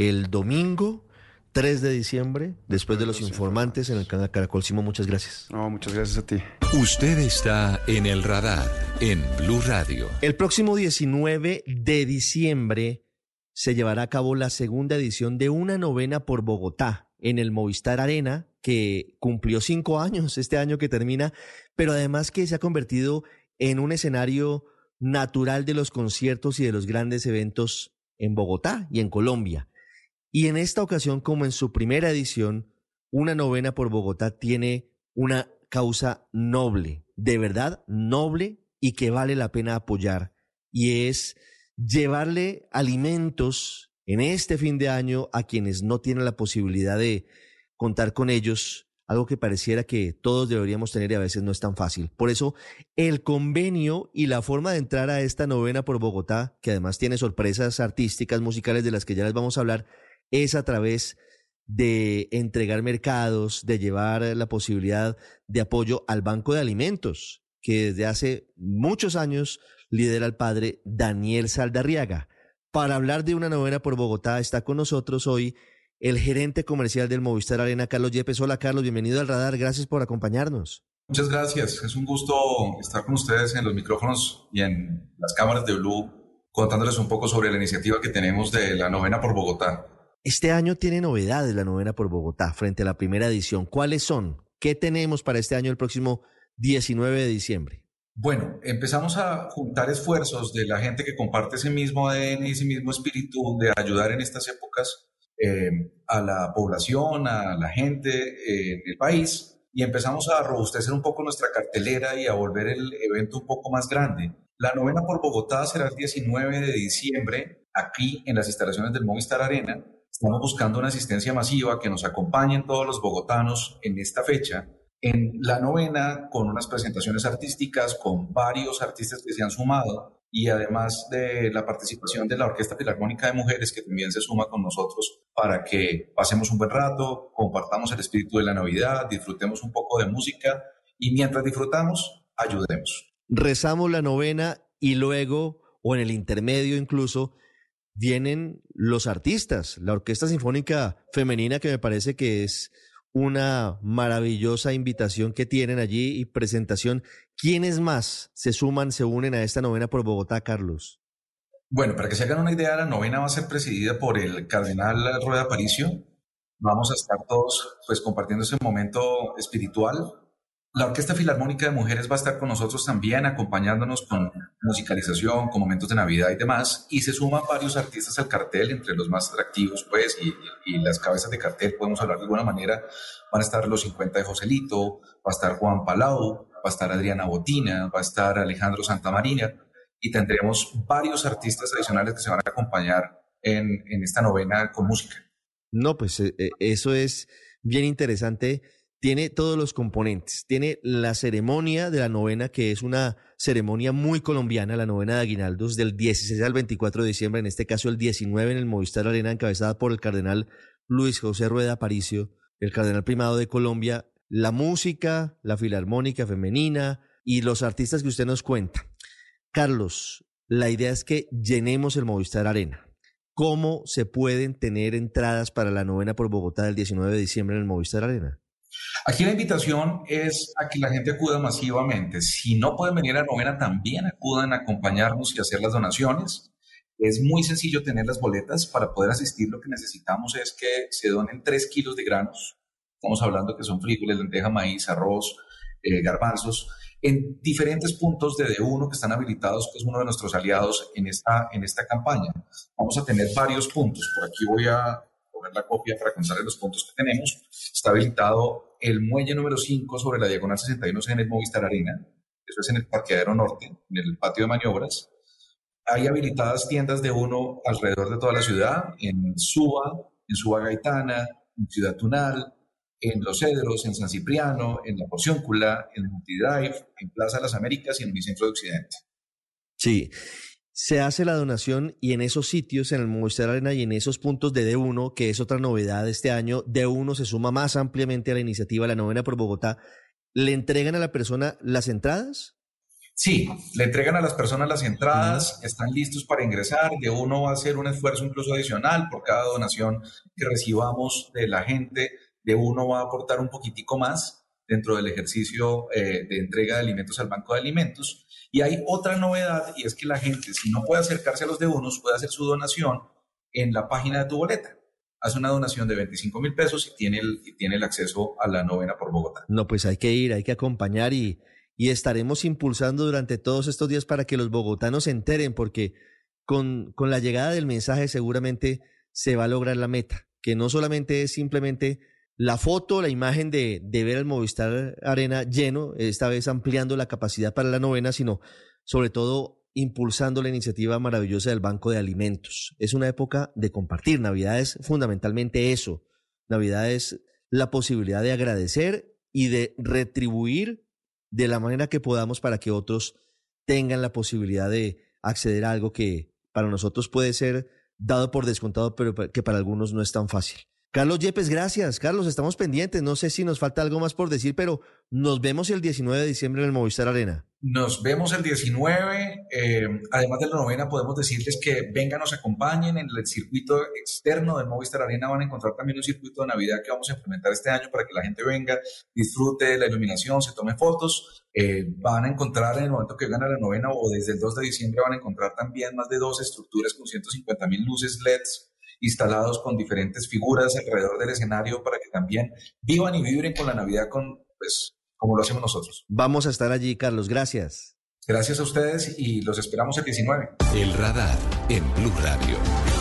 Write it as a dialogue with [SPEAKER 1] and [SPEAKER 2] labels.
[SPEAKER 1] el domingo 3 de diciembre, después de los informantes en el canal Caracol. Simo, muchas gracias.
[SPEAKER 2] No, muchas gracias a ti.
[SPEAKER 3] Usted está en el radar en Blue Radio.
[SPEAKER 1] El próximo 19 de diciembre se llevará a cabo la segunda edición de una novena por Bogotá en el Movistar Arena, que cumplió cinco años este año que termina, pero además que se ha convertido en un escenario natural de los conciertos y de los grandes eventos en Bogotá y en Colombia. Y en esta ocasión, como en su primera edición, una novena por Bogotá tiene una causa noble, de verdad noble y que vale la pena apoyar. Y es llevarle alimentos en este fin de año a quienes no tienen la posibilidad de contar con ellos, algo que pareciera que todos deberíamos tener y a veces no es tan fácil. Por eso, el convenio y la forma de entrar a esta novena por Bogotá, que además tiene sorpresas artísticas, musicales de las que ya les vamos a hablar, es a través de entregar mercados, de llevar la posibilidad de apoyo al Banco de Alimentos, que desde hace muchos años lidera el padre Daniel Saldarriaga. Para hablar de una novena por Bogotá está con nosotros hoy el gerente comercial del Movistar Arena, Carlos Yepes. Hola Carlos, bienvenido al radar, gracias por acompañarnos.
[SPEAKER 4] Muchas gracias, es un gusto estar con ustedes en los micrófonos y en las cámaras de Blue contándoles un poco sobre la iniciativa que tenemos de la novena por Bogotá.
[SPEAKER 1] Este año tiene novedades la novena por Bogotá frente a la primera edición. ¿Cuáles son? ¿Qué tenemos para este año el próximo 19 de diciembre?
[SPEAKER 4] Bueno, empezamos a juntar esfuerzos de la gente que comparte ese mismo ADN y ese mismo espíritu de ayudar en estas épocas eh, a la población, a la gente eh, en el país y empezamos a robustecer un poco nuestra cartelera y a volver el evento un poco más grande. La novena por Bogotá será el 19 de diciembre aquí en las instalaciones del Movistar Arena Estamos buscando una asistencia masiva que nos acompañen todos los bogotanos en esta fecha. En la novena, con unas presentaciones artísticas, con varios artistas que se han sumado y además de la participación de la Orquesta Filarmónica de Mujeres, que también se suma con nosotros para que pasemos un buen rato, compartamos el espíritu de la Navidad, disfrutemos un poco de música y mientras disfrutamos, ayudemos.
[SPEAKER 1] Rezamos la novena y luego, o en el intermedio incluso, vienen los artistas, la Orquesta Sinfónica Femenina, que me parece que es una maravillosa invitación que tienen allí y presentación. ¿Quiénes más se suman, se unen a esta novena por Bogotá, Carlos?
[SPEAKER 4] Bueno, para que se hagan una idea, la novena va a ser presidida por el cardenal Rueda Aparicio. Vamos a estar todos pues compartiendo ese momento espiritual la Orquesta Filarmónica de Mujeres va a estar con nosotros también, acompañándonos con musicalización, con momentos de Navidad y demás. Y se suman varios artistas al cartel, entre los más atractivos, pues, y, las cabezas de cartel, podemos hablar de alguna manera. Van a estar los 50 de Joselito, va a estar Juan Palau, va a estar Adriana Botina, va a estar Alejandro Santamarina, y tendremos varios artistas adicionales que se van a acompañar en, esta novena con música.
[SPEAKER 1] No, pues eh, eh, eso es bien interesante tiene todos los componentes. Tiene la ceremonia de la novena, que es una ceremonia muy colombiana, la novena de Aguinaldos, del 16 al 24 de diciembre, en este caso el 19 en el Movistar Arena, encabezada por el cardenal Luis José Rueda Aparicio, el cardenal primado de Colombia, la música, la filarmónica femenina y los artistas que usted nos cuenta. Carlos, la idea es que llenemos el Movistar Arena. ¿Cómo se pueden tener entradas para la novena por Bogotá del 19 de diciembre en el Movistar Arena?
[SPEAKER 4] Aquí la invitación es a que la gente acuda masivamente. Si no pueden venir a la novena, también acudan a acompañarnos y hacer las donaciones. Es muy sencillo tener las boletas para poder asistir. Lo que necesitamos es que se donen 3 kilos de granos. Estamos hablando que son frijoles, lenteja, maíz, arroz, eh, garbanzos, en diferentes puntos de D1 que están habilitados, que es uno de nuestros aliados en esta, en esta campaña. Vamos a tener varios puntos. Por aquí voy a poner la copia para contarles los puntos que tenemos. Está habilitado el muelle número 5 sobre la diagonal 61 en el Movistar Arena. Eso es en el parqueadero norte, en el patio de maniobras. Hay habilitadas tiendas de uno alrededor de toda la ciudad, en Suba, en Suba Gaitana, en Ciudad Tunal, en Los Cedros, en San Cipriano, en La Porcióncula, en Multidrive, en Plaza las Américas y en el Centro de Occidente.
[SPEAKER 1] Sí, se hace la donación y en esos sitios, en el Movistar Arena y en esos puntos de D1, que es otra novedad de este año, D1 se suma más ampliamente a la iniciativa La Novena por Bogotá, ¿le entregan a la persona las entradas?
[SPEAKER 4] Sí, le entregan a las personas las entradas, están listos para ingresar, de uno va a hacer un esfuerzo incluso adicional por cada donación que recibamos de la gente, de uno va a aportar un poquitico más dentro del ejercicio eh, de entrega de alimentos al Banco de Alimentos. Y hay otra novedad y es que la gente, si no puede acercarse a los de unos, puede hacer su donación en la página de tu boleta. Hace una donación de 25 mil pesos y tiene, el, y tiene el acceso a la novena por Bogotá.
[SPEAKER 1] No, pues hay que ir, hay que acompañar y y estaremos impulsando durante todos estos días para que los bogotanos se enteren, porque con, con la llegada del mensaje seguramente se va a lograr la meta, que no solamente es simplemente la foto, la imagen de, ver el Movistar Arena lleno, esta vez ampliando la capacidad para la novena, sino sobre todo impulsando la iniciativa maravillosa del Banco de Alimentos. Es una época de compartir. Navidad es fundamentalmente eso. Navidad es la posibilidad de agradecer y de retribuir de la manera que podamos para que otros tengan la posibilidad de acceder a algo que para nosotros puede ser dado por descontado, pero que para algunos no es tan fácil. Carlos Yepes, gracias. Carlos, estamos pendientes. No sé si nos falta algo más por decir, pero nos vemos el 19 de diciembre en el Movistar Arena.
[SPEAKER 4] Nos vemos el 19. Eh, además de la novena, podemos decirles que vengan, nos acompañen en el circuito externo del Movistar Arena. Van a encontrar también un circuito de Navidad que vamos a implementar este año para que la gente venga, disfrute la iluminación, se tome fotos. Eh, van a encontrar en el momento que vengan a la novena o desde el 2 de diciembre van a encontrar también más de dos estructuras con 150 mil luces LEDs instalados con diferentes figuras alrededor del escenario para que también vivan y vibren con la Navidad con, pues, como lo hacemos nosotros.
[SPEAKER 1] Vamos a estar allí, Carlos. Gracias.
[SPEAKER 4] Gracias a ustedes y los esperamos el 19.
[SPEAKER 3] El radar en Blue Radio.